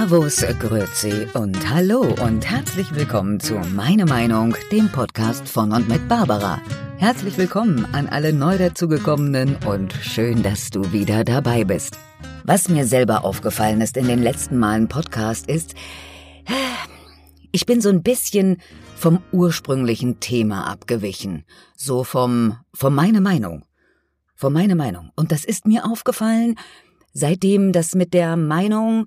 Servus, Grüezi und Hallo und herzlich willkommen zu Meine Meinung, dem Podcast von und mit Barbara. Herzlich willkommen an alle neu dazugekommenen und schön, dass du wieder dabei bist. Was mir selber aufgefallen ist in den letzten Malen Podcast ist, ich bin so ein bisschen vom ursprünglichen Thema abgewichen. So vom, von meine Meinung. Von meine Meinung. Und das ist mir aufgefallen, seitdem das mit der Meinung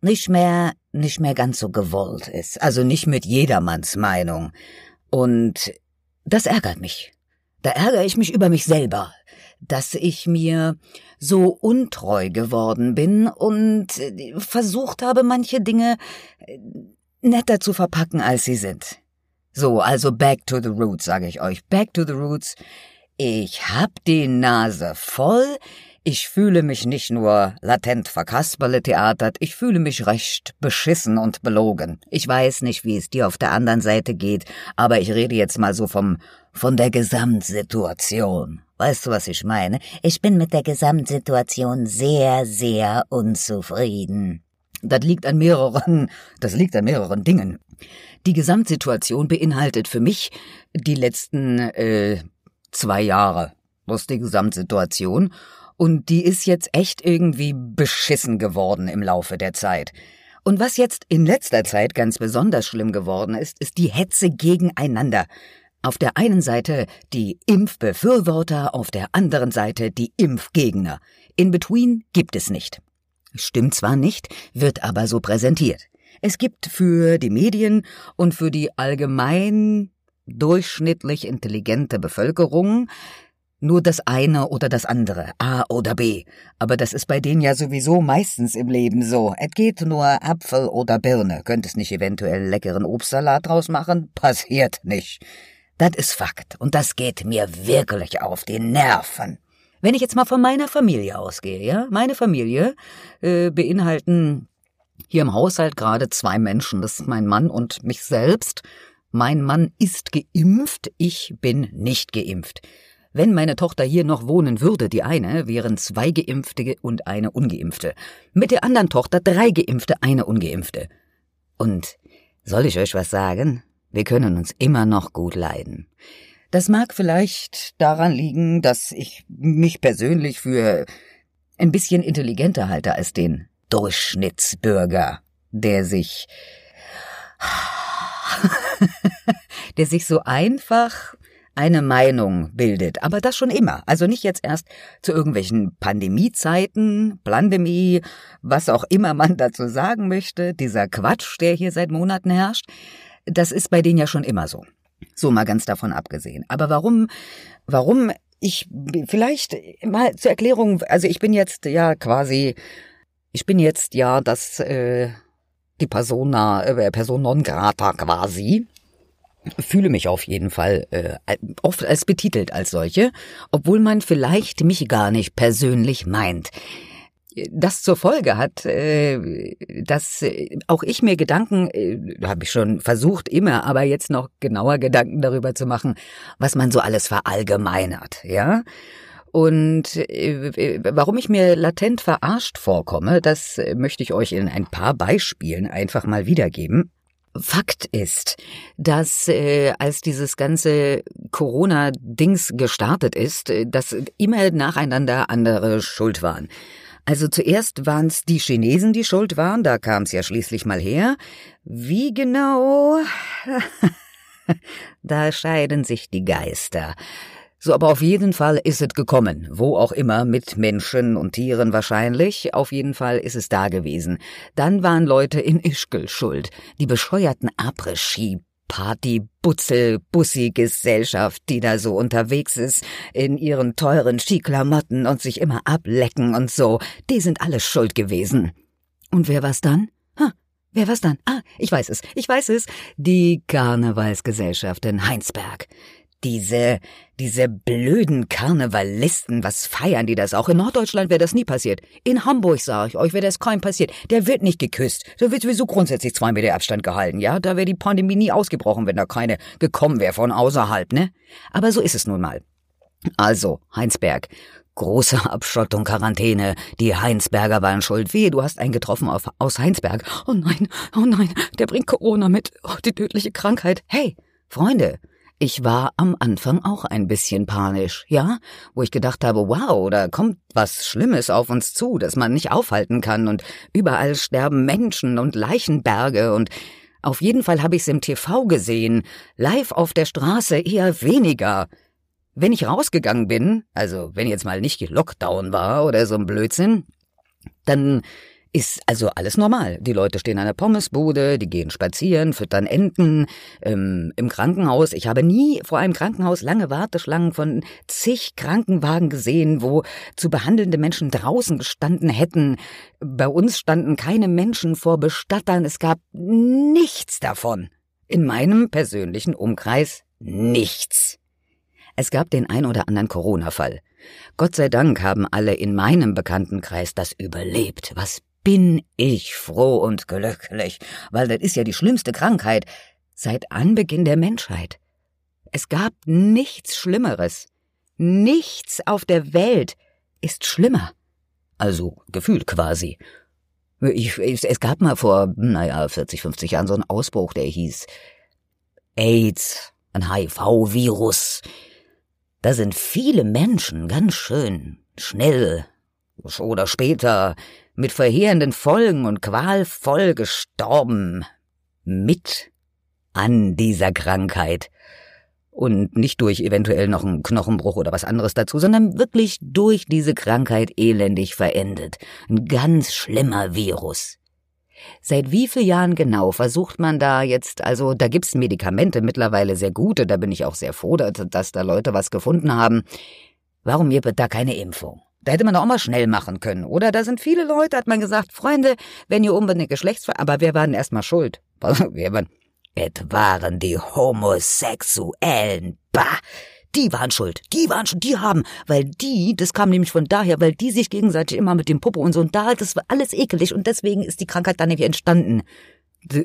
nicht mehr, nicht mehr ganz so gewollt ist. Also nicht mit jedermanns Meinung. Und das ärgert mich. Da ärgere ich mich über mich selber, dass ich mir so untreu geworden bin und versucht habe, manche Dinge netter zu verpacken, als sie sind. So, also back to the roots, sage ich euch. Back to the roots. Ich hab die Nase voll. Ich fühle mich nicht nur latent verkasperle-theatert, ich fühle mich recht beschissen und belogen. Ich weiß nicht, wie es dir auf der anderen Seite geht, aber ich rede jetzt mal so vom, von der Gesamtsituation. Weißt du, was ich meine? Ich bin mit der Gesamtsituation sehr, sehr unzufrieden. Das liegt an mehreren, das liegt an mehreren Dingen. Die Gesamtsituation beinhaltet für mich die letzten äh, zwei Jahre. Das ist die Gesamtsituation. Und die ist jetzt echt irgendwie beschissen geworden im Laufe der Zeit. Und was jetzt in letzter Zeit ganz besonders schlimm geworden ist, ist die Hetze gegeneinander. Auf der einen Seite die Impfbefürworter, auf der anderen Seite die Impfgegner. In between gibt es nicht. Stimmt zwar nicht, wird aber so präsentiert. Es gibt für die Medien und für die allgemein durchschnittlich intelligente Bevölkerung nur das eine oder das andere, A oder B. Aber das ist bei denen ja sowieso meistens im Leben so. Es geht nur Apfel oder Birne. Könntest nicht eventuell leckeren Obstsalat draus machen? Passiert nicht. Das ist Fakt. Und das geht mir wirklich auf die Nerven. Wenn ich jetzt mal von meiner Familie ausgehe, ja, meine Familie äh, beinhalten hier im Haushalt gerade zwei Menschen. Das ist mein Mann und mich selbst. Mein Mann ist geimpft, ich bin nicht geimpft. Wenn meine Tochter hier noch wohnen würde, die eine, wären zwei Geimpfte und eine Ungeimpfte. Mit der anderen Tochter drei Geimpfte, eine Ungeimpfte. Und soll ich euch was sagen? Wir können uns immer noch gut leiden. Das mag vielleicht daran liegen, dass ich mich persönlich für ein bisschen intelligenter halte als den Durchschnittsbürger, der sich, der sich so einfach eine Meinung bildet, aber das schon immer. Also nicht jetzt erst zu irgendwelchen Pandemiezeiten, Plandemie, was auch immer man dazu sagen möchte, dieser Quatsch, der hier seit Monaten herrscht, das ist bei denen ja schon immer so. So mal ganz davon abgesehen. Aber warum, warum ich vielleicht mal zur Erklärung, also ich bin jetzt ja quasi, ich bin jetzt ja das äh, die Persona, äh, Person non grata quasi. Fühle mich auf jeden Fall äh, oft als betitelt als solche, obwohl man vielleicht mich gar nicht persönlich meint das zur Folge hat, äh, dass äh, auch ich mir Gedanken, äh, habe ich schon versucht immer, aber jetzt noch genauer Gedanken darüber zu machen, was man so alles verallgemeinert, ja. Und warum ich mir latent verarscht vorkomme, das möchte ich euch in ein paar Beispielen einfach mal wiedergeben. Fakt ist, dass äh, als dieses ganze Corona-Dings gestartet ist, dass immer nacheinander andere schuld waren. Also zuerst waren es die Chinesen, die schuld waren, da kam es ja schließlich mal her. Wie genau? da scheiden sich die Geister. So, aber auf jeden Fall ist es gekommen, wo auch immer, mit Menschen und Tieren wahrscheinlich, auf jeden Fall ist es da gewesen. Dann waren Leute in Ischgl schuld, die bescheuerten Après-Ski Party, Butzel, Bussi-Gesellschaft, die da so unterwegs ist, in ihren teuren Skiklamotten und sich immer ablecken und so, die sind alle schuld gewesen. Und wer war's dann? Ha, wer war's dann? Ah, ich weiß es, ich weiß es. Die Karnevalsgesellschaft in Heinsberg. Diese, diese blöden Karnevalisten, was feiern die das auch? In Norddeutschland wäre das nie passiert. In Hamburg, sage ich euch, wäre das kaum passiert. Der wird nicht geküsst. Da wird sowieso grundsätzlich zwei Meter Abstand gehalten, ja? Da wäre die Pandemie nie ausgebrochen, wenn da keine gekommen wäre von außerhalb, ne? Aber so ist es nun mal. Also, Heinsberg. Große Abschottung, Quarantäne. Die Heinsberger waren schuld. Wehe, du hast einen getroffen auf, aus Heinsberg. Oh nein, oh nein, der bringt Corona mit. Oh, die tödliche Krankheit. Hey, Freunde, ich war am Anfang auch ein bisschen panisch, ja, wo ich gedacht habe, wow, da kommt was Schlimmes auf uns zu, das man nicht aufhalten kann und überall sterben Menschen und Leichenberge und auf jeden Fall habe ich's im TV gesehen, live auf der Straße eher weniger. Wenn ich rausgegangen bin, also wenn jetzt mal nicht Lockdown war oder so ein Blödsinn, dann ist also alles normal. Die Leute stehen an der Pommesbude, die gehen spazieren, füttern Enten. Ähm, Im Krankenhaus, ich habe nie vor einem Krankenhaus lange Warteschlangen von zig Krankenwagen gesehen, wo zu behandelnde Menschen draußen gestanden hätten. Bei uns standen keine Menschen vor Bestattern. Es gab nichts davon. In meinem persönlichen Umkreis nichts. Es gab den ein oder anderen Corona-Fall. Gott sei Dank haben alle in meinem Bekanntenkreis das überlebt. Was bin ich froh und glücklich, weil das ist ja die schlimmste Krankheit seit Anbeginn der Menschheit. Es gab nichts Schlimmeres. Nichts auf der Welt ist schlimmer. Also gefühlt quasi. Ich, es gab mal vor, naja, 40, 50 Jahren so einen Ausbruch, der hieß AIDS, ein HIV-Virus. Da sind viele Menschen ganz schön schnell oder später mit verheerenden Folgen und qualvoll gestorben. Mit an dieser Krankheit. Und nicht durch eventuell noch einen Knochenbruch oder was anderes dazu, sondern wirklich durch diese Krankheit elendig verendet. Ein ganz schlimmer Virus. Seit wie vielen Jahren genau versucht man da jetzt, also da gibt's Medikamente mittlerweile sehr gute, da bin ich auch sehr froh, dass da Leute was gefunden haben. Warum gibt da keine Impfung? Da hätte man auch mal schnell machen können, oder? Da sind viele Leute, hat man gesagt, Freunde, wenn ihr unbedingt Geschlechtsver... Aber wer war denn erstmal schuld? wer waren... Es waren die Homosexuellen. Bah! Die waren schuld. Die waren schuld. Die haben, weil die, das kam nämlich von daher, weil die sich gegenseitig immer mit dem Popo und so und da, das war alles ekelig und deswegen ist die Krankheit dann nämlich entstanden.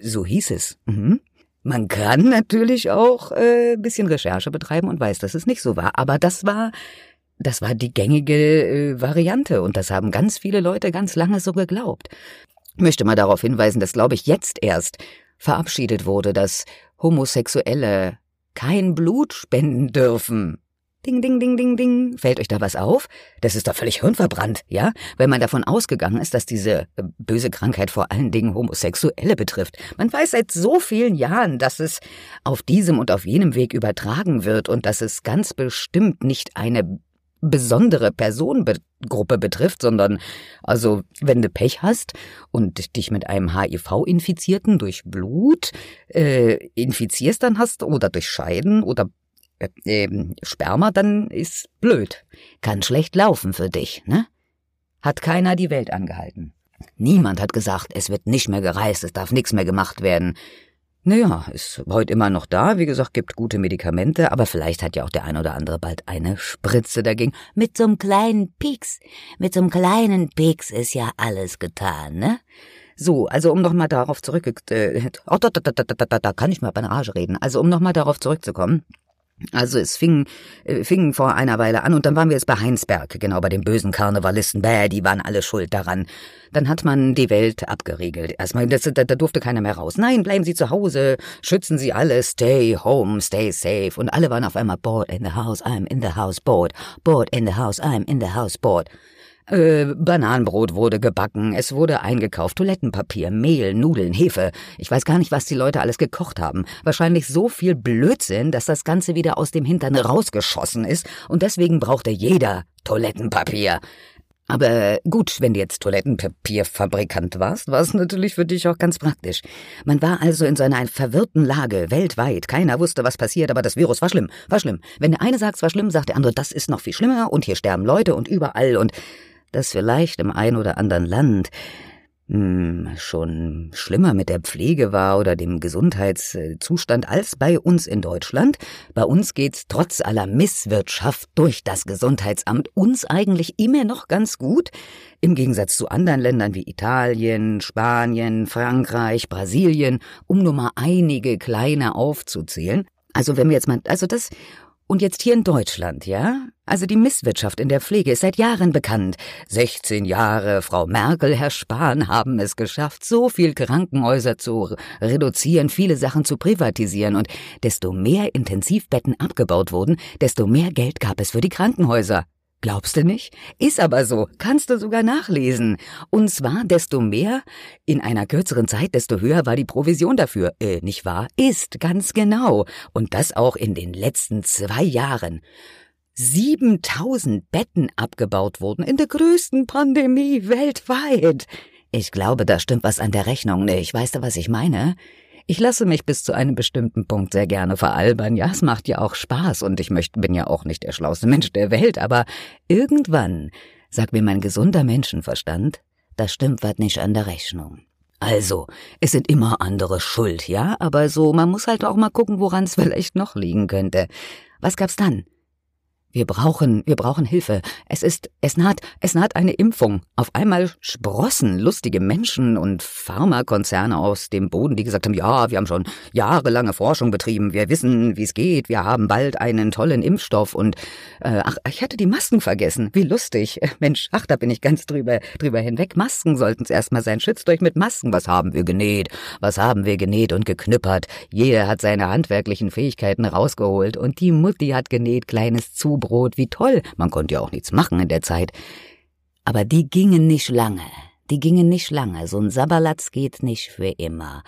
So hieß es. Mhm. Man kann natürlich auch äh, bisschen Recherche betreiben und weiß, dass es nicht so war. Aber das war, das war die gängige äh, Variante und das haben ganz viele Leute ganz lange so geglaubt. Möchte mal darauf hinweisen, dass, glaube ich, jetzt erst verabschiedet wurde, dass Homosexuelle kein Blut spenden dürfen. Ding, ding, ding, ding, ding. Fällt euch da was auf? Das ist doch völlig hirnverbrannt, ja? Wenn man davon ausgegangen ist, dass diese äh, böse Krankheit vor allen Dingen Homosexuelle betrifft. Man weiß seit so vielen Jahren, dass es auf diesem und auf jenem Weg übertragen wird und dass es ganz bestimmt nicht eine besondere Personengruppe betrifft, sondern also wenn du Pech hast und dich mit einem HIV-Infizierten durch Blut äh, infizierst, dann hast oder durch Scheiden oder äh, äh, Sperma, dann ist blöd. Kann schlecht laufen für dich, ne? Hat keiner die Welt angehalten. Niemand hat gesagt, es wird nicht mehr gereist, es darf nichts mehr gemacht werden. Naja, ist heute immer noch da. Wie gesagt, gibt gute Medikamente, aber vielleicht hat ja auch der ein oder andere bald eine Spritze dagegen. Mit so einem kleinen Pieks, mit so einem kleinen Pieks ist ja alles getan, ne? So, also um nochmal darauf zurück, äh, oh, da, da, da, da, da, da kann ich mal Banage reden. Also um nochmal darauf zurückzukommen. Also es fing, äh, fing vor einer Weile an und dann waren wir jetzt bei Heinsberg, genau bei den bösen Karnevalisten. Bäh, die waren alle schuld daran. Dann hat man die Welt abgeriegelt. Erstmal, das, da, da durfte keiner mehr raus. Nein, bleiben Sie zu Hause, schützen Sie alle, stay home, stay safe. Und alle waren auf einmal bored in the house, I'm in the house, bored, bored in the house, I'm in the house, bored. Äh, Bananenbrot wurde gebacken, es wurde eingekauft, Toilettenpapier, Mehl, Nudeln, Hefe. Ich weiß gar nicht, was die Leute alles gekocht haben. Wahrscheinlich so viel Blödsinn, dass das Ganze wieder aus dem Hintern rausgeschossen ist und deswegen brauchte jeder Toilettenpapier. Aber gut, wenn du jetzt Toilettenpapierfabrikant warst, war es natürlich für dich auch ganz praktisch. Man war also in so einer verwirrten Lage, weltweit. Keiner wusste, was passiert, aber das Virus war schlimm, war schlimm. Wenn der eine sagt, es war schlimm, sagt der andere, das ist noch viel schlimmer und hier sterben Leute und überall und das vielleicht im ein oder anderen Land hm, schon schlimmer mit der Pflege war oder dem Gesundheitszustand als bei uns in Deutschland. Bei uns geht's trotz aller Misswirtschaft durch das Gesundheitsamt uns eigentlich immer noch ganz gut, im Gegensatz zu anderen Ländern wie Italien, Spanien, Frankreich, Brasilien, um nur mal einige kleine aufzuzählen. Also wenn wir jetzt mal, also das Und jetzt hier in Deutschland, ja? Also die Misswirtschaft in der Pflege ist seit Jahren bekannt. 16 Jahre, Frau Merkel, Herr Spahn haben es geschafft, so viel Krankenhäuser zu reduzieren, viele Sachen zu privatisieren und desto mehr Intensivbetten abgebaut wurden, desto mehr Geld gab es für die Krankenhäuser. Glaubst du nicht? Ist aber so. Kannst du sogar nachlesen. Und zwar desto mehr, in einer kürzeren Zeit, desto höher war die Provision dafür. Äh, nicht wahr? Ist, ganz genau. Und das auch in den letzten zwei Jahren. 7000 Betten abgebaut wurden in der größten Pandemie weltweit. Ich glaube, da stimmt was an der Rechnung nicht. Weißt du, was ich meine? Ich lasse mich bis zu einem bestimmten Punkt sehr gerne veralbern. Ja, es macht ja auch Spaß und ich möchte, bin ja auch nicht der schlauste Mensch der Welt, aber irgendwann sagt mir mein gesunder Menschenverstand, da stimmt was nicht an der Rechnung. Also, es sind immer andere schuld, ja, aber so, man muss halt auch mal gucken, woran es vielleicht noch liegen könnte. Was gab's dann? Wir brauchen, wir brauchen Hilfe. Es ist, es naht, es naht eine Impfung. Auf einmal sprossen lustige Menschen und Pharmakonzerne aus dem Boden, die gesagt haben, ja, wir haben schon jahrelange Forschung betrieben, wir wissen, wie es geht, wir haben bald einen tollen Impfstoff und, äh, ach, ich hatte die Masken vergessen. Wie lustig. Mensch, ach, da bin ich ganz drüber, drüber hinweg. Masken sollten es erstmal sein. Schützt euch mit Masken. Was haben wir genäht? Was haben wir genäht und geknüppert? Jeder hat seine handwerklichen Fähigkeiten rausgeholt und die Mutti hat genäht, kleines Zub Brot, wie toll, man konnte ja auch nichts machen in der Zeit. Aber die gingen nicht lange, die gingen nicht lange, so ein Sabberlatz geht nicht für immer.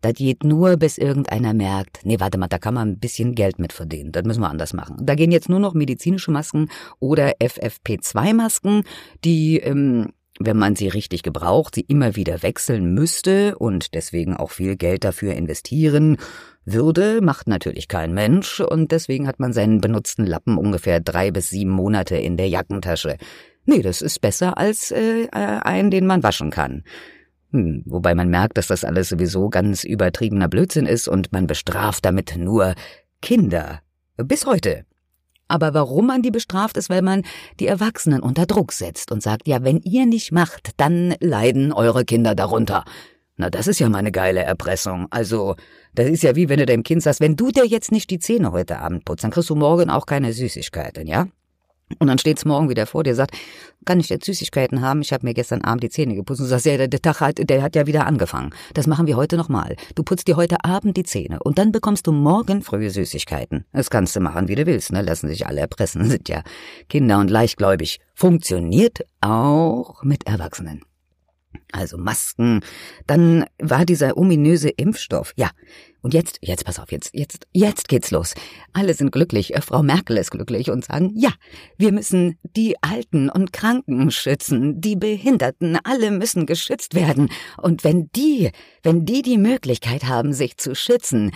Das geht nur, bis irgendeiner merkt, nee, warte mal, da kann man ein bisschen Geld mit verdienen. Das müssen wir anders machen. Da gehen jetzt nur noch medizinische Masken oder FFP2-Masken, die, ähm, wenn man sie richtig gebraucht, sie immer wieder wechseln müsste und deswegen auch viel Geld dafür investieren würde, macht natürlich kein Mensch und deswegen hat man seinen benutzten Lappen ungefähr drei bis sieben Monate in der Jackentasche. Nee, das ist besser als äh, einen, den man waschen kann. Hm, wobei man merkt, dass das alles sowieso ganz übertriebener Blödsinn ist und man bestraft damit nur Kinder. Bis heute. Aber warum man die bestraft, ist, weil man die Erwachsenen unter Druck setzt und sagt, ja, wenn ihr nicht macht, dann leiden eure Kinder darunter. Na, das ist ja mal eine geile Erpressung. Also, das ist ja wie wenn du deinem Kind sagst, wenn du dir jetzt nicht die Zähne heute Abend putzt, dann kriegst du morgen auch keine Süßigkeiten, ja? Und dann steht's morgen wieder vor dir, sagt, kann ich jetzt Süßigkeiten haben? Ich habe mir gestern Abend die Zähne geputzt. Und du sagst, ja, der, Tag hat, der hat ja wieder angefangen. Das machen wir heute nochmal. Du putzt dir heute Abend die Zähne und dann bekommst du morgen frühe Süßigkeiten. Das kannst du machen, wie du willst, ne? Lassen sich alle erpressen, sind ja Kinder und leichtgläubig. Funktioniert auch mit Erwachsenen also Masken. Dann war dieser ominöse Impfstoff. Ja. Und jetzt, jetzt pass auf, jetzt, jetzt, jetzt geht's los. Alle sind glücklich. Äh, Frau Merkel ist glücklich und sagen, ja, wir müssen die Alten und Kranken schützen, die Behinderten, alle müssen geschützt werden. Und wenn die, wenn die die Möglichkeit haben, sich zu schützen,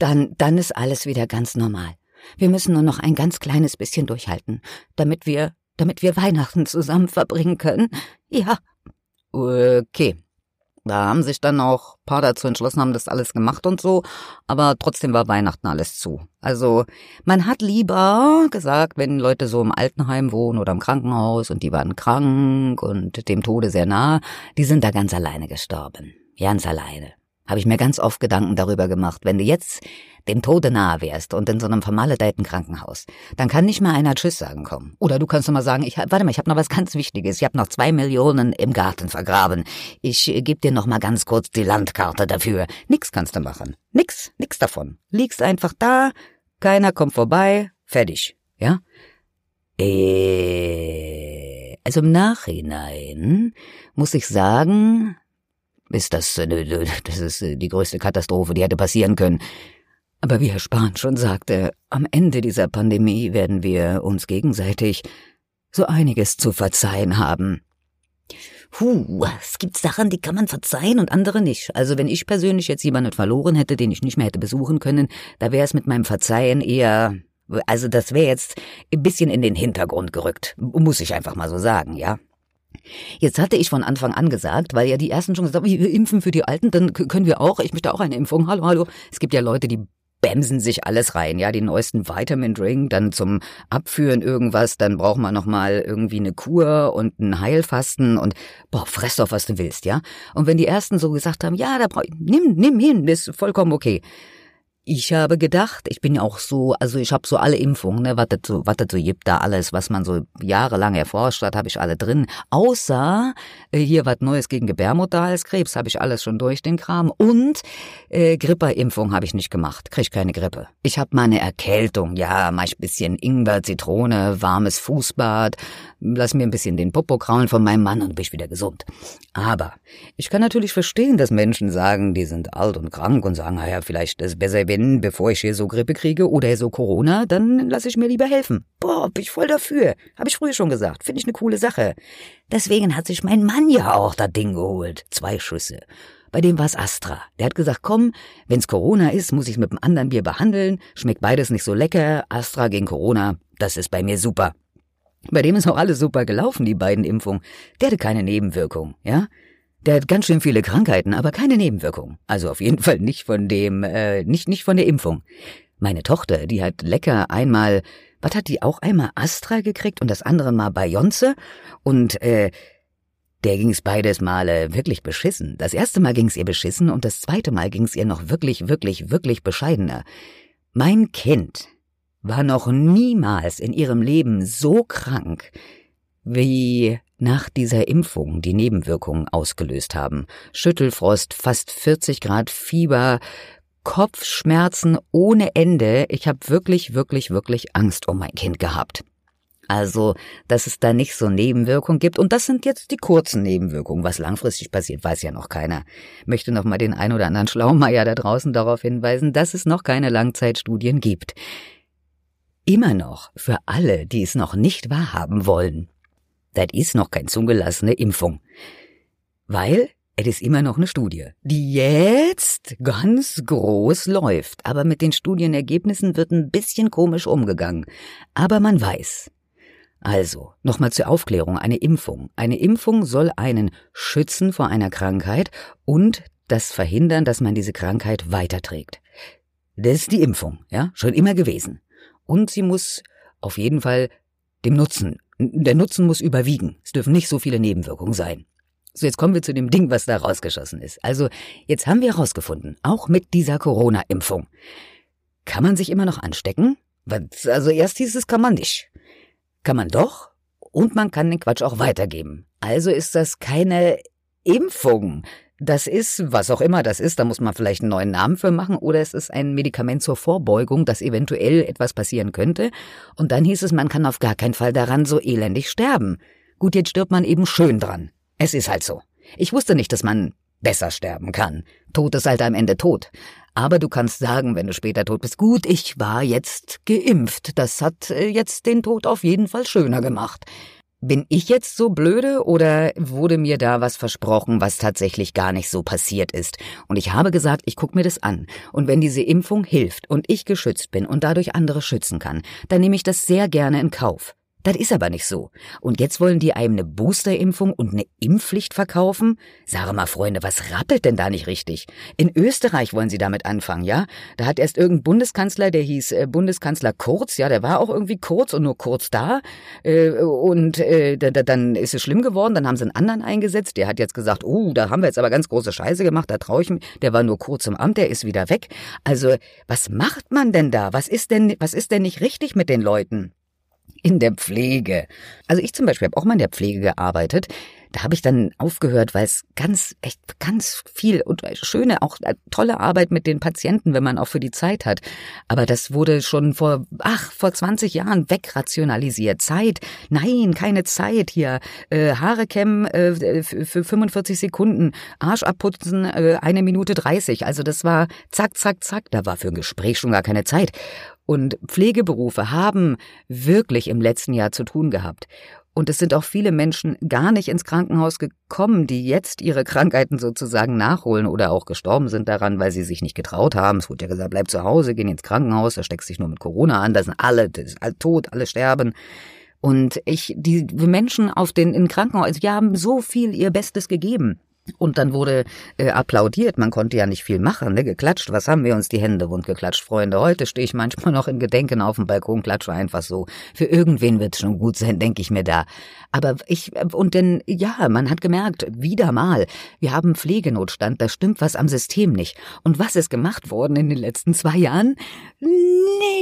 dann, dann ist alles wieder ganz normal. Wir müssen nur noch ein ganz kleines bisschen durchhalten, damit wir, damit wir Weihnachten zusammen verbringen können. Ja, Okay. Da haben sich dann auch ein paar dazu entschlossen, haben das alles gemacht und so, aber trotzdem war Weihnachten alles zu. Also man hat lieber gesagt, wenn Leute so im Altenheim wohnen oder im Krankenhaus und die waren krank und dem Tode sehr nah, die sind da ganz alleine gestorben. Ganz alleine habe ich mir ganz oft Gedanken darüber gemacht, wenn du jetzt dem Tode nahe wärst und in so einem vermaledeiten Krankenhaus, dann kann nicht mal einer Tschüss sagen kommen. Oder du kannst doch mal sagen, ich warte mal, ich habe noch was ganz Wichtiges. Ich habe noch zwei Millionen im Garten vergraben. Ich äh, gebe dir noch mal ganz kurz die Landkarte dafür. Nix kannst du machen. Nix, nix davon. Liegst einfach da, keiner kommt vorbei, fertig. Ja? Äh, also im Nachhinein muss ich sagen, ist das, äh, das ist äh, die größte Katastrophe, die hätte passieren können. Aber wie Herr Spahn schon sagte, am Ende dieser Pandemie werden wir uns gegenseitig so einiges zu verzeihen haben. Puh, es gibt Sachen, die kann man verzeihen und andere nicht. Also wenn ich persönlich jetzt jemanden verloren hätte, den ich nicht mehr hätte besuchen können, da wäre es mit meinem Verzeihen eher, also das wäre jetzt ein bisschen in den Hintergrund gerückt. Muss ich einfach mal so sagen, ja. Jetzt hatte ich von Anfang an gesagt, weil ja die ersten schon gesagt haben, wir impfen für die Alten, dann können wir auch, ich möchte auch eine Impfung. Hallo, hallo. Es gibt ja Leute, die bämsen sich alles rein, ja, die neuesten Vitamin Drink, dann zum Abführen irgendwas, dann braucht man nochmal irgendwie eine Kur und ein Heilfasten und boah, fress doch, was du willst, ja. Und wenn die ersten so gesagt haben, ja, da brauch, nimm, nimm hin, ist vollkommen okay. Ich habe gedacht, ich bin ja auch so, also ich habe so alle Impfungen, ne, was so, was so gibt, da alles, was man so jahrelang erforscht hat, habe ich alle drin. Außer äh, hier was Neues gegen Gebärmutterhalskrebs, habe ich alles schon durch den Kram. Und äh, Grippeimpfung habe ich nicht gemacht, krieg keine Grippe. Ich habe mal eine Erkältung, ja, mach ich bisschen Ingwer, Zitrone, warmes Fußbad, lass mir ein bisschen den Popo kraulen von meinem Mann und bin ich wieder gesund. Aber ich kann natürlich verstehen, dass Menschen sagen, die sind alt und krank und sagen, naja, vielleicht ist es besser, wenn wenn, bevor ich hier so Grippe kriege oder so Corona, dann lasse ich mir lieber helfen. Boah, bin ich voll dafür. Habe ich früher schon gesagt. Finde ich eine coole Sache. Deswegen hat sich mein Mann ja auch das Ding geholt. Zwei Schüsse. Bei dem war's Astra. Der hat gesagt, komm, wenn's Corona ist, muss ich mit dem anderen Bier behandeln. Schmeckt beides nicht so lecker. Astra gegen Corona, das ist bei mir super. Bei dem ist auch alles super gelaufen, die beiden Impfungen. Der hatte keine Nebenwirkung, ja? Der hat ganz schön viele Krankheiten, aber keine Nebenwirkungen. Also auf jeden Fall nicht von dem, äh, nicht, nicht von der Impfung. Meine Tochter, die hat lecker einmal, was hat die auch einmal Astra gekriegt und das andere mal Bayonce und, äh, der ging's beides Male wirklich beschissen. Das erste Mal ging's ihr beschissen und das zweite Mal ging's ihr noch wirklich, wirklich, wirklich bescheidener. Mein Kind war noch niemals in ihrem Leben so krank wie nach dieser Impfung die Nebenwirkungen ausgelöst haben. Schüttelfrost, fast 40 Grad Fieber, Kopfschmerzen ohne Ende. Ich habe wirklich, wirklich, wirklich Angst um mein Kind gehabt. Also, dass es da nicht so Nebenwirkungen gibt. Und das sind jetzt die kurzen Nebenwirkungen. Was langfristig passiert, weiß ja noch keiner. Möchte noch mal den ein oder anderen Schlaumeier da draußen darauf hinweisen, dass es noch keine Langzeitstudien gibt. Immer noch für alle, die es noch nicht wahrhaben wollen. Das ist noch keine zugelassene Impfung. Weil es ist immer noch eine Studie, die jetzt ganz groß läuft. Aber mit den Studienergebnissen wird ein bisschen komisch umgegangen. Aber man weiß. Also, nochmal zur Aufklärung, eine Impfung. Eine Impfung soll einen schützen vor einer Krankheit und das verhindern, dass man diese Krankheit weiterträgt. Das ist die Impfung, ja, schon immer gewesen. Und sie muss auf jeden Fall dem Nutzen der Nutzen muss überwiegen. Es dürfen nicht so viele Nebenwirkungen sein. So, jetzt kommen wir zu dem Ding, was da rausgeschossen ist. Also, jetzt haben wir herausgefunden, auch mit dieser Corona-Impfung. Kann man sich immer noch anstecken? Also, erst hieß es, kann man nicht. Kann man doch. Und man kann den Quatsch auch weitergeben. Also ist das keine Impfung. Das ist, was auch immer das ist, da muss man vielleicht einen neuen Namen für machen, oder es ist ein Medikament zur Vorbeugung, dass eventuell etwas passieren könnte. Und dann hieß es, man kann auf gar keinen Fall daran so elendig sterben. Gut, jetzt stirbt man eben schön dran. Es ist halt so. Ich wusste nicht, dass man besser sterben kann. Tod ist halt am Ende tot. Aber du kannst sagen, wenn du später tot bist, gut, ich war jetzt geimpft. Das hat äh, jetzt den Tod auf jeden Fall schöner gemacht. Bin ich jetzt so blöde oder wurde mir da was versprochen, was tatsächlich gar nicht so passiert ist? Und ich habe gesagt, ich gucke mir das an. Und wenn diese Impfung hilft und ich geschützt bin und dadurch andere schützen kann, dann nehme ich das sehr gerne in Kauf. Das ist aber nicht so. Und jetzt wollen die einem eine Boosterimpfung und eine Impfpflicht verkaufen? Sag mal, Freunde, was rappelt denn da nicht richtig? In Österreich wollen sie damit anfangen, ja? Da hat erst irgendein Bundeskanzler, der hieß äh, Bundeskanzler Kurz, ja, der war auch irgendwie kurz und nur kurz da. Äh, und äh, da, da, dann ist es schlimm geworden, dann haben sie einen anderen eingesetzt, der hat jetzt gesagt, oh, da haben wir jetzt aber ganz große Scheiße gemacht, da traue ich mich, der war nur kurz im Amt, der ist wieder weg. Also, was macht man denn da? Was ist denn, was ist denn nicht richtig mit den Leuten? In der Pflege. Also ich zum Beispiel habe auch mal in der Pflege gearbeitet. Da habe ich dann aufgehört, weil es ganz, echt ganz viel und schöne, auch äh, tolle Arbeit mit den Patienten, wenn man auch für die Zeit hat. Aber das wurde schon vor, ach, vor 20 Jahren wegrationalisiert. Zeit, nein, keine Zeit hier. Äh, Haare kämmen äh, für 45 Sekunden, Arsch abputzen, äh, eine Minute 30. Also das war zack, zack, zack. Da war für ein Gespräch schon gar keine Zeit. Und Pflegeberufe haben wirklich im letzten Jahr zu tun gehabt. Und es sind auch viele Menschen gar nicht ins Krankenhaus gekommen, die jetzt ihre Krankheiten sozusagen nachholen oder auch gestorben sind daran, weil sie sich nicht getraut haben. Es wurde ja gesagt, bleib zu Hause, geh ins Krankenhaus, da steckst dich nur mit Corona an, da sind alle, ist tot, alle sterben. Und ich, die Menschen auf den, in Krankenhäusern, die haben so viel ihr Bestes gegeben. Und dann wurde äh, applaudiert. Man konnte ja nicht viel machen, ne? Geklatscht. Was haben wir uns die Hände wund geklatscht, Freunde? Heute stehe ich manchmal noch in Gedenken auf dem Balkon, klatsche einfach so. Für irgendwen wird's schon gut sein, denke ich mir da. Aber ich, und denn, ja, man hat gemerkt, wieder mal, wir haben Pflegenotstand, da stimmt was am System nicht. Und was ist gemacht worden in den letzten zwei Jahren?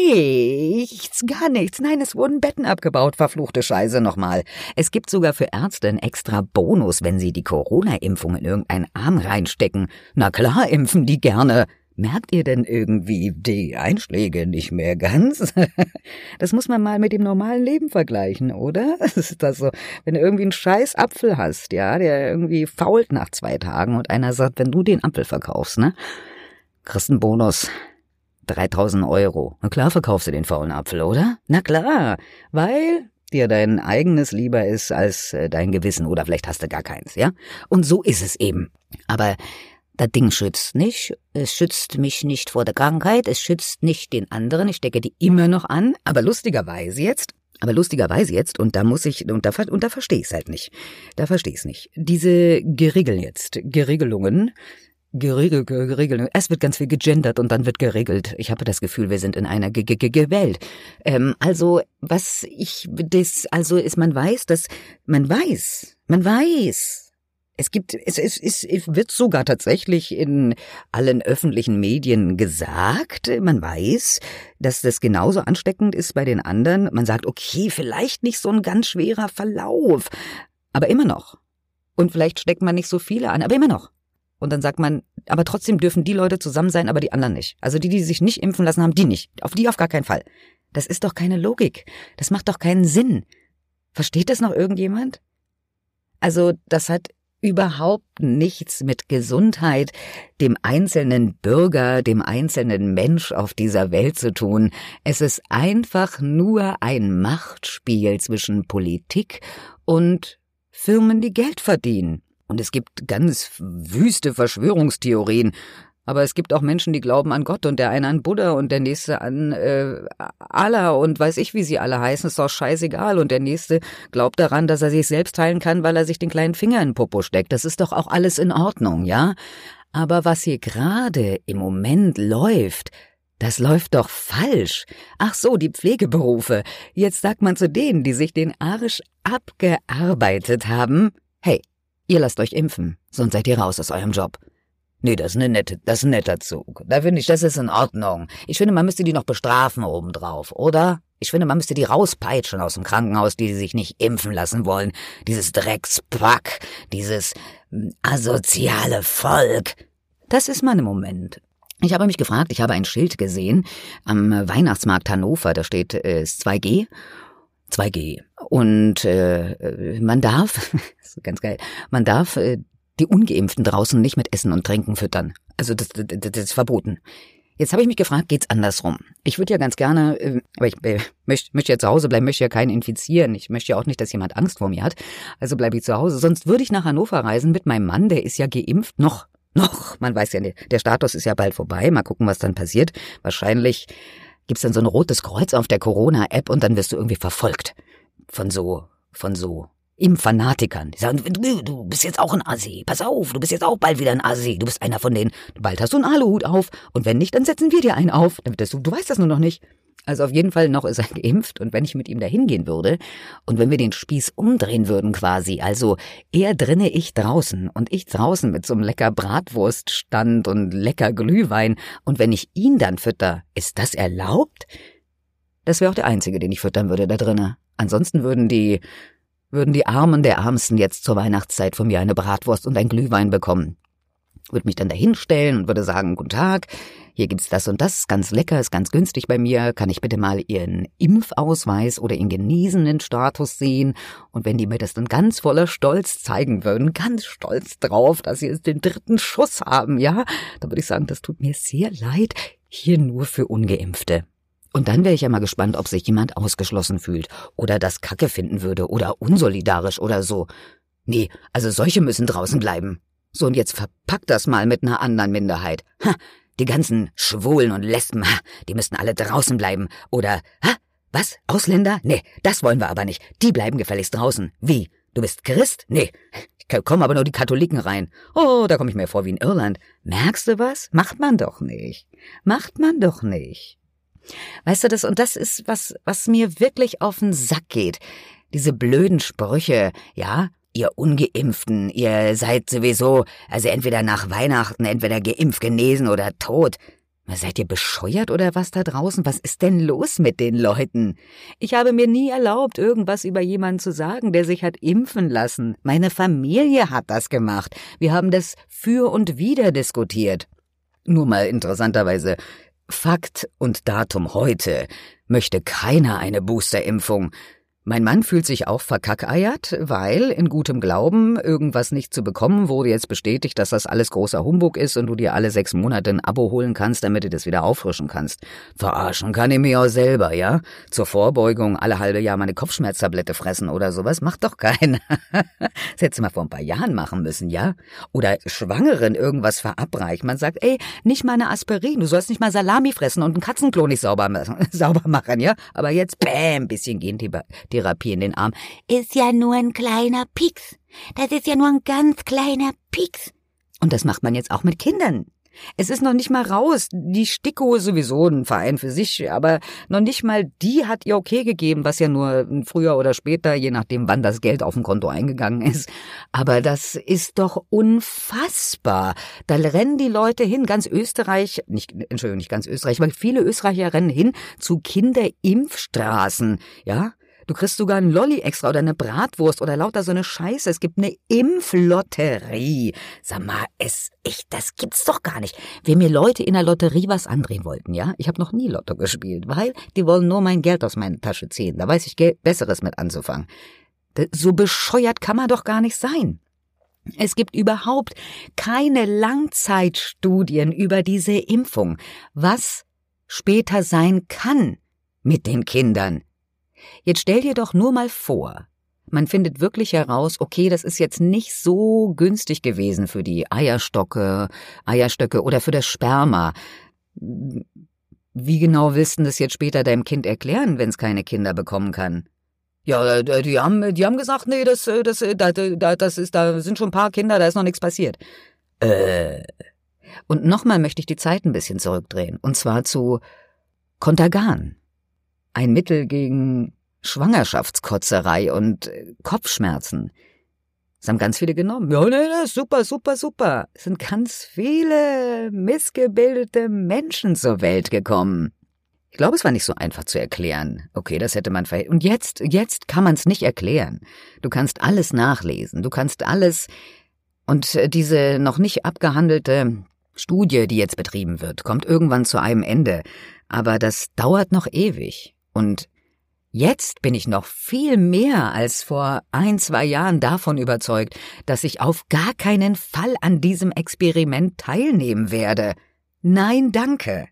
Nichts, gar nichts. Nein, es wurden Betten abgebaut, verfluchte Scheiße nochmal. Es gibt sogar für Ärzte einen extra Bonus, wenn sie die Corona-Impfung in irgendeinen Arm reinstecken. Na klar, impfen die gerne. Merkt ihr denn irgendwie die Einschläge nicht mehr ganz? Das muss man mal mit dem normalen Leben vergleichen, oder? Ist das so, wenn du irgendwie einen scheiß Apfel hast, ja, der irgendwie fault nach zwei Tagen und einer sagt, wenn du den Apfel verkaufst, ne, kriegst einen Bonus. 3000 Euro. Na klar verkaufst du den faulen Apfel, oder? Na klar, weil dir dein eigenes lieber ist als äh, dein Gewissen oder vielleicht hast du gar keins, ja? Und so ist es eben. Aber das Ding schützt nicht. Es schützt mich nicht vor der Krankheit. Es schützt nicht den anderen. Ich stecke die immer noch an. Aber lustigerweise jetzt, aber lustigerweise jetzt, und da muss ich, und da, und da verstehe ich es halt nicht. Da verstehe ich es nicht. Diese Geregel jetzt, Geregelungen, Geregel, geregelt. Es wird ganz viel gegendert und dann wird geregelt. Ich habe das Gefühl, wir sind in einer G -G -G Welt. Ähm, also, was ich, das, also ist, man weiß, dass, man weiß, man weiß, es gibt, es, es, es wird sogar tatsächlich in allen öffentlichen Medien gesagt. Man weiß, dass das genauso ansteckend ist bei den anderen. Man sagt, okay, vielleicht nicht so ein ganz schwerer Verlauf, aber immer noch. Und vielleicht steckt man nicht so viele an, aber immer noch. Und dann sagt man, aber trotzdem dürfen die Leute zusammen sein, aber die anderen nicht. Also die, die sich nicht impfen lassen haben, die nicht. Auf die auf gar keinen Fall. Das ist doch keine Logik. Das macht doch keinen Sinn. Versteht das noch irgendjemand? Also, das hat überhaupt nichts mit Gesundheit, dem einzelnen Bürger, dem einzelnen Mensch auf dieser Welt zu tun. Es ist einfach nur ein Machtspiel zwischen Politik und Firmen, die Geld verdienen. Und es gibt ganz wüste Verschwörungstheorien, aber es gibt auch Menschen, die glauben an Gott und der eine an Buddha und der nächste an äh, Allah und weiß ich, wie sie alle heißen, ist doch scheißegal. Und der nächste glaubt daran, dass er sich selbst heilen kann, weil er sich den kleinen Finger in Popo steckt. Das ist doch auch alles in Ordnung, ja? Aber was hier gerade im Moment läuft, das läuft doch falsch. Ach so, die Pflegeberufe. Jetzt sagt man zu denen, die sich den Arsch abgearbeitet haben, hey, ihr lasst euch impfen, sonst seid ihr raus aus eurem Job. Nee, das ist, eine nette, das ist ein netter Zug. Da finde ich, das ist in Ordnung. Ich finde, man müsste die noch bestrafen obendrauf, oder? Ich finde, man müsste die rauspeitschen aus dem Krankenhaus, die sich nicht impfen lassen wollen. Dieses Dreckspack, dieses hm, asoziale Volk. Das ist mein Moment. Ich habe mich gefragt, ich habe ein Schild gesehen am Weihnachtsmarkt Hannover, da steht äh, 2G. 2G. Und äh, man darf, ganz geil, man darf äh, die Ungeimpften draußen nicht mit Essen und Trinken füttern. Also das, das, das ist verboten. Jetzt habe ich mich gefragt, geht's andersrum? Ich würde ja ganz gerne, äh, aber ich äh, möchte, möchte ja zu Hause bleiben, möchte ja keinen infizieren. Ich möchte ja auch nicht, dass jemand Angst vor mir hat. Also bleibe ich zu Hause. Sonst würde ich nach Hannover reisen mit meinem Mann, der ist ja geimpft. Noch, noch. Man weiß ja nicht. Der Status ist ja bald vorbei. Mal gucken, was dann passiert. Wahrscheinlich gibt's dann so ein rotes Kreuz auf der Corona-App und dann wirst du irgendwie verfolgt. Von so, von so im Fanatikern. Die sagen, du, du bist jetzt auch ein Assi. Pass auf, du bist jetzt auch bald wieder ein Assi. Du bist einer von denen. Bald hast du einen Aluhut auf. Und wenn nicht, dann setzen wir dir einen auf. Damit du, du weißt das nur noch nicht. Also auf jeden Fall noch ist er geimpft und wenn ich mit ihm dahin gehen würde und wenn wir den Spieß umdrehen würden quasi, also er drinne, ich draußen und ich draußen mit so einem lecker Bratwurststand und lecker Glühwein und wenn ich ihn dann fütter, ist das erlaubt? Das wäre auch der einzige, den ich füttern würde da drinne. Ansonsten würden die würden die Armen der Ärmsten jetzt zur Weihnachtszeit von mir eine Bratwurst und ein Glühwein bekommen. Würde mich dann dahinstellen und würde sagen, guten Tag, hier gibt's das und das, ganz lecker, ist ganz günstig bei mir, kann ich bitte mal Ihren Impfausweis oder Ihren genesenen Status sehen? Und wenn die mir das dann ganz voller Stolz zeigen würden, ganz stolz drauf, dass sie jetzt den dritten Schuss haben, ja, dann würde ich sagen, das tut mir sehr leid, hier nur für Ungeimpfte. Und dann wäre ich ja mal gespannt, ob sich jemand ausgeschlossen fühlt oder das Kacke finden würde oder unsolidarisch oder so. Nee, also solche müssen draußen bleiben. So, und jetzt verpackt das mal mit einer anderen Minderheit. Ha, die ganzen Schwulen und Lesben, ha, die müssten alle draußen bleiben. Oder, ha, was? Ausländer? Nee, das wollen wir aber nicht. Die bleiben gefälligst draußen. Wie? Du bist Christ? Nee. kommen aber nur die Katholiken rein. Oh, da komme ich mir vor wie in Irland. Merkst du was? Macht man doch nicht. Macht man doch nicht. Weißt du das? Und das ist was, was mir wirklich auf den Sack geht. Diese blöden Sprüche, ja? Ihr Ungeimpften, ihr seid sowieso, also entweder nach Weihnachten, entweder geimpft, genesen oder tot. Seid ihr bescheuert oder was da draußen? Was ist denn los mit den Leuten? Ich habe mir nie erlaubt, irgendwas über jemanden zu sagen, der sich hat impfen lassen. Meine Familie hat das gemacht. Wir haben das für und wider diskutiert. Nur mal interessanterweise, Fakt und Datum heute möchte keiner eine Boosterimpfung. Mein Mann fühlt sich auch verkackeiert, weil in gutem Glauben irgendwas nicht zu bekommen wurde jetzt bestätigt, dass das alles großer Humbug ist und du dir alle sechs Monate ein Abo holen kannst, damit du das wieder auffrischen kannst. Verarschen kann ich mir auch selber, ja? Zur Vorbeugung alle halbe Jahr meine Kopfschmerztablette fressen oder sowas macht doch keiner. das hättest du mal vor ein paar Jahren machen müssen, ja? Oder Schwangeren irgendwas verabreichen. Man sagt, ey, nicht mal eine Aspirin, du sollst nicht mal Salami fressen und ein Katzenklo nicht sauber, sauber machen, ja? Aber jetzt, bäm, bisschen Gentherapie Therapie in den Arm. Ist ja nur ein kleiner Pieks. Das ist ja nur ein ganz kleiner Pieks. Und das macht man jetzt auch mit Kindern. Es ist noch nicht mal raus. Die Sticko ist sowieso ein Verein für sich, aber noch nicht mal die hat ihr okay gegeben, was ja nur früher oder später, je nachdem wann das Geld auf dem Konto eingegangen ist. Aber das ist doch unfassbar. Da rennen die Leute hin, ganz Österreich, nicht, Entschuldigung, nicht ganz Österreich, aber viele Österreicher rennen hin zu Kinderimpfstraßen, ja? Du kriegst sogar einen Lolli extra oder eine Bratwurst oder lauter so eine Scheiße. Es gibt eine Impflotterie. Sag mal, es, ich, das gibt's doch gar nicht. Wenn mir Leute in der Lotterie was andrehen wollten, ja? Ich habe noch nie Lotto gespielt, weil die wollen nur mein Geld aus meiner Tasche ziehen. Da weiß ich Geld Besseres mit anzufangen. So bescheuert kann man doch gar nicht sein. Es gibt überhaupt keine Langzeitstudien über diese Impfung, was später sein kann mit den Kindern. Jetzt stell dir doch nur mal vor, man findet wirklich heraus, okay, das ist jetzt nicht so günstig gewesen für die Eierstocke, Eierstöcke oder für das Sperma. Wie genau willst du das jetzt später deinem Kind erklären, wenn es keine Kinder bekommen kann? Ja, die haben, die haben gesagt, nee, das, das, das, das ist, da sind schon ein paar Kinder, da ist noch nichts passiert. Äh. Und nochmal möchte ich die Zeit ein bisschen zurückdrehen, und zwar zu Kontergan. Ein Mittel gegen Schwangerschaftskotzerei und äh, Kopfschmerzen. Es haben ganz viele genommen. Ja, nee, nee, super, super, super. Es sind ganz viele missgebildete Menschen zur Welt gekommen. Ich glaube, es war nicht so einfach zu erklären. Okay, das hätte man verhindert. Und jetzt, jetzt kann man es nicht erklären. Du kannst alles nachlesen. Du kannst alles. Und äh, diese noch nicht abgehandelte Studie, die jetzt betrieben wird, kommt irgendwann zu einem Ende. Aber das dauert noch ewig. Und Jetzt bin ich noch viel mehr als vor ein, zwei Jahren davon überzeugt, dass ich auf gar keinen Fall an diesem Experiment teilnehmen werde. Nein, danke.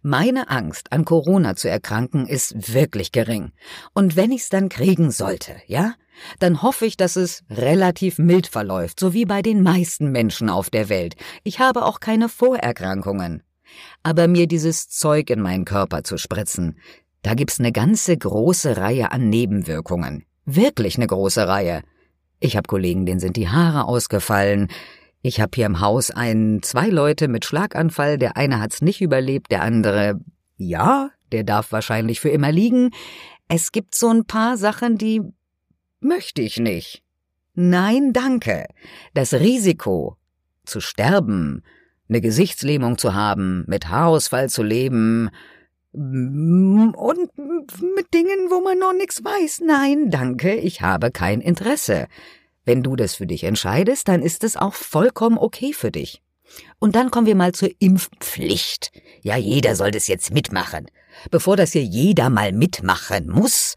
Meine Angst, an Corona zu erkranken, ist wirklich gering. Und wenn ich's dann kriegen sollte, ja, dann hoffe ich, dass es relativ mild verläuft, so wie bei den meisten Menschen auf der Welt. Ich habe auch keine Vorerkrankungen. Aber mir dieses Zeug in meinen Körper zu spritzen, da gibt's eine ganze große Reihe an Nebenwirkungen. Wirklich eine große Reihe. Ich habe Kollegen, denen sind die Haare ausgefallen. Ich habe hier im Haus einen, zwei Leute mit Schlaganfall. Der eine hat's nicht überlebt, der andere, ja, der darf wahrscheinlich für immer liegen. Es gibt so ein paar Sachen, die möchte ich nicht. Nein, danke. Das Risiko, zu sterben, eine Gesichtslähmung zu haben, mit Haarausfall zu leben, und mit Dingen, wo man noch nichts weiß. Nein, danke, ich habe kein Interesse. Wenn du das für dich entscheidest, dann ist es auch vollkommen okay für dich. Und dann kommen wir mal zur Impfpflicht. Ja, jeder soll das jetzt mitmachen. Bevor das hier jeder mal mitmachen muss,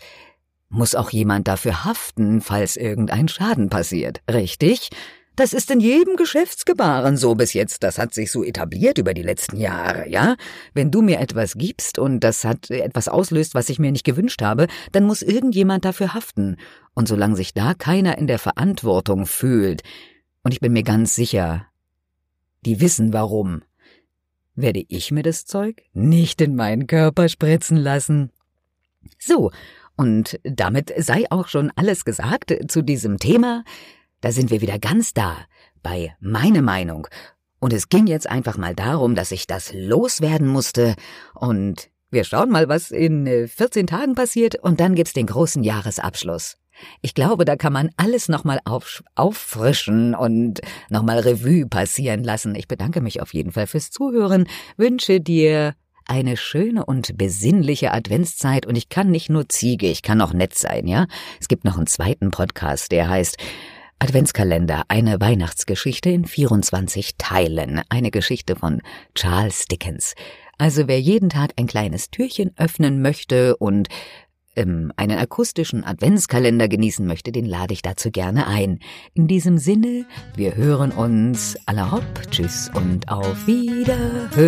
muss auch jemand dafür haften, falls irgendein Schaden passiert. Richtig? Das ist in jedem Geschäftsgebaren so bis jetzt. Das hat sich so etabliert über die letzten Jahre, ja? Wenn du mir etwas gibst und das hat etwas auslöst, was ich mir nicht gewünscht habe, dann muss irgendjemand dafür haften. Und solange sich da keiner in der Verantwortung fühlt, und ich bin mir ganz sicher, die wissen warum, werde ich mir das Zeug nicht in meinen Körper spritzen lassen. So, und damit sei auch schon alles gesagt zu diesem Thema. Da sind wir wieder ganz da bei meine Meinung. Und es ging jetzt einfach mal darum, dass ich das loswerden musste und wir schauen mal, was in 14 äh, Tagen passiert und dann gibt's den großen Jahresabschluss. Ich glaube, da kann man alles nochmal auf, auffrischen und nochmal Revue passieren lassen. Ich bedanke mich auf jeden Fall fürs Zuhören, wünsche dir eine schöne und besinnliche Adventszeit und ich kann nicht nur Ziege, ich kann auch nett sein, ja? Es gibt noch einen zweiten Podcast, der heißt Adventskalender, eine Weihnachtsgeschichte in 24 Teilen, eine Geschichte von Charles Dickens. Also wer jeden Tag ein kleines Türchen öffnen möchte und ähm, einen akustischen Adventskalender genießen möchte, den lade ich dazu gerne ein. In diesem Sinne, wir hören uns. Aller hopp, tschüss und auf Wiederhören.